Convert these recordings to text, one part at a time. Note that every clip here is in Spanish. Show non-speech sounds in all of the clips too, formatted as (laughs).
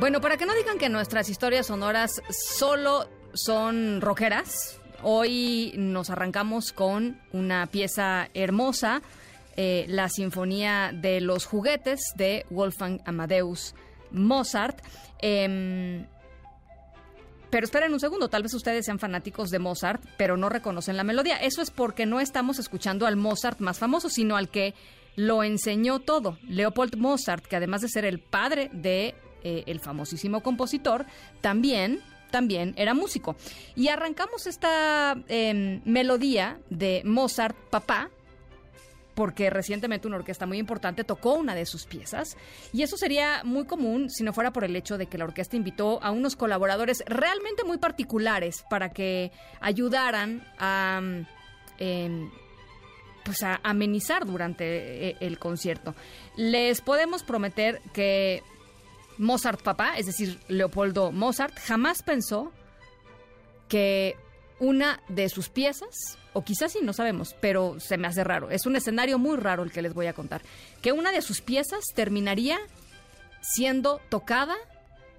Bueno, para que no digan que nuestras historias sonoras solo son rockeras, hoy nos arrancamos con una pieza hermosa, eh, la Sinfonía de los Juguetes de Wolfgang Amadeus Mozart. Em, pero esperen un segundo, tal vez ustedes sean fanáticos de Mozart, pero no reconocen la melodía. Eso es porque no estamos escuchando al Mozart más famoso, sino al que lo enseñó todo, Leopold Mozart, que además de ser el padre de eh, el famosísimo compositor, también también era músico. Y arrancamos esta em, melodía de Mozart, papá, porque recientemente una orquesta muy importante tocó una de sus piezas. Y eso sería muy común si no fuera por el hecho de que la orquesta invitó a unos colaboradores realmente muy particulares para que ayudaran a... Em, pues a amenizar durante eh, el concierto. Les podemos prometer que Mozart papá, es decir, Leopoldo Mozart, jamás pensó que una de sus piezas, o quizás sí, no sabemos, pero se me hace raro, es un escenario muy raro el que les voy a contar, que una de sus piezas terminaría siendo tocada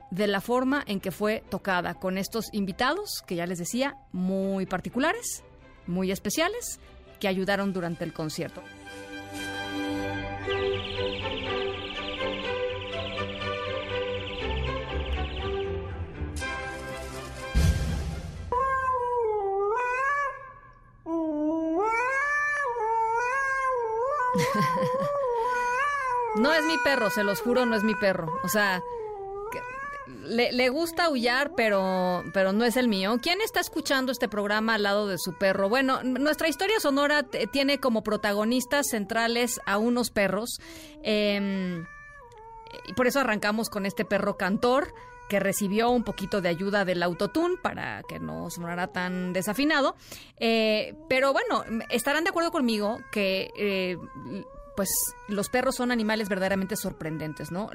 de la forma en que fue tocada, con estos invitados, que ya les decía, muy particulares, muy especiales, que ayudaron durante el concierto. No es mi perro, se los juro, no es mi perro. O sea, le, gusta aullar, pero, pero no es el mío. ¿Quién está escuchando este programa al lado de su perro? Bueno, nuestra historia sonora tiene como protagonistas centrales a unos perros. Y por eso arrancamos con este perro cantor que recibió un poquito de ayuda del autotune para que no sonara tan desafinado. Eh, pero bueno, estarán de acuerdo conmigo que eh, pues los perros son animales verdaderamente sorprendentes, ¿no?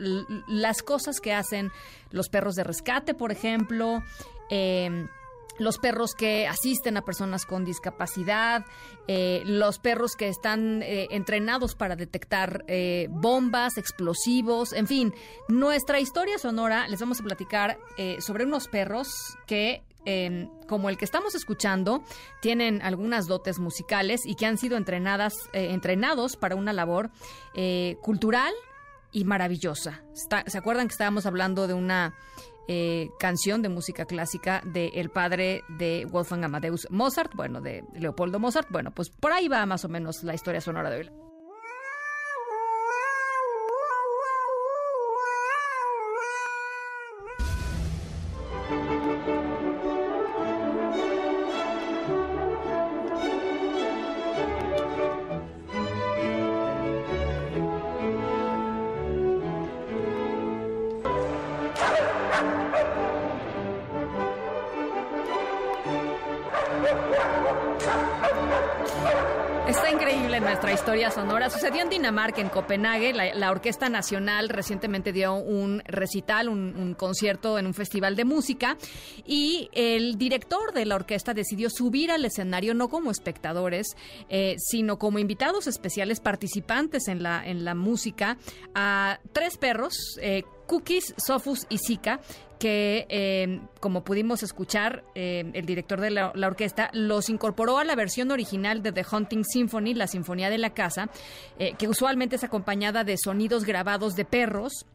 las cosas que hacen los perros de rescate, por ejemplo, eh, los perros que asisten a personas con discapacidad, eh, los perros que están eh, entrenados para detectar eh, bombas, explosivos, en fin, nuestra historia sonora les vamos a platicar sobre unos perros que como el que estamos escuchando, tienen algunas dotes musicales y que han sido entrenadas, entrenados para una labor cultural y maravillosa. ¿Se acuerdan que estábamos hablando de una eh, canción de música clásica del el padre de Wolfgang Amadeus Mozart, bueno, de Leopoldo Mozart. Bueno, pues por ahí va más o menos la historia sonora de. Yeah, yeah, yeah. Está increíble nuestra historia sonora. Sucedió en Dinamarca, en Copenhague. La, Orquesta Nacional recientemente dio un recital, un, concierto en un festival de música. Y el director de la orquesta decidió subir al escenario no como espectadores, eh, sino como invitados especiales participantes en la, en la música a tres perros. Eh, Cookies, Sofus y Zika, que, eh, como pudimos escuchar, eh, el director de la, orquesta los incorporó a la versión original de The Hunting Symphony, la Sinfonía de la Casa, eh, que usualmente es acompañada de sonidos grabados de perros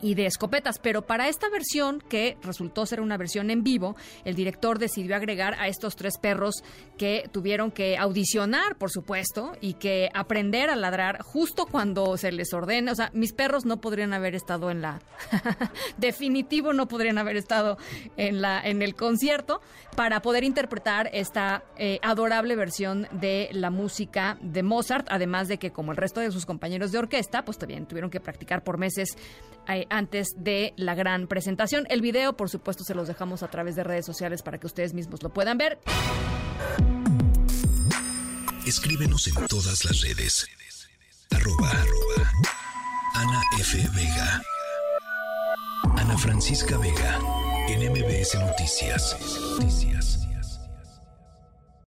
y de escopetas. Pero para esta versión, que resultó ser una versión en vivo, el director decidió agregar a estos tres perros que tuvieron que audicionar, por supuesto, y que aprender a ladrar justo cuando se les ordena. O sea, mis perros no podrían haber estado en la... (laughs) Definitivo no podrían haber estado en, la, en el concierto para poder interpretar esta eh, adorable versión de la música de Mozart, además de que como el resto de sus compañeros de orquesta, pues también tuvieron que practicar por meses antes de la gran presentación. El video, por supuesto, se los dejamos a través de redes sociales para que ustedes mismos lo puedan ver. Escríbenos en todas las redes. Arroba, Ana F. Vega. Ana Francisca Vega. En MBS Noticias. Noticias.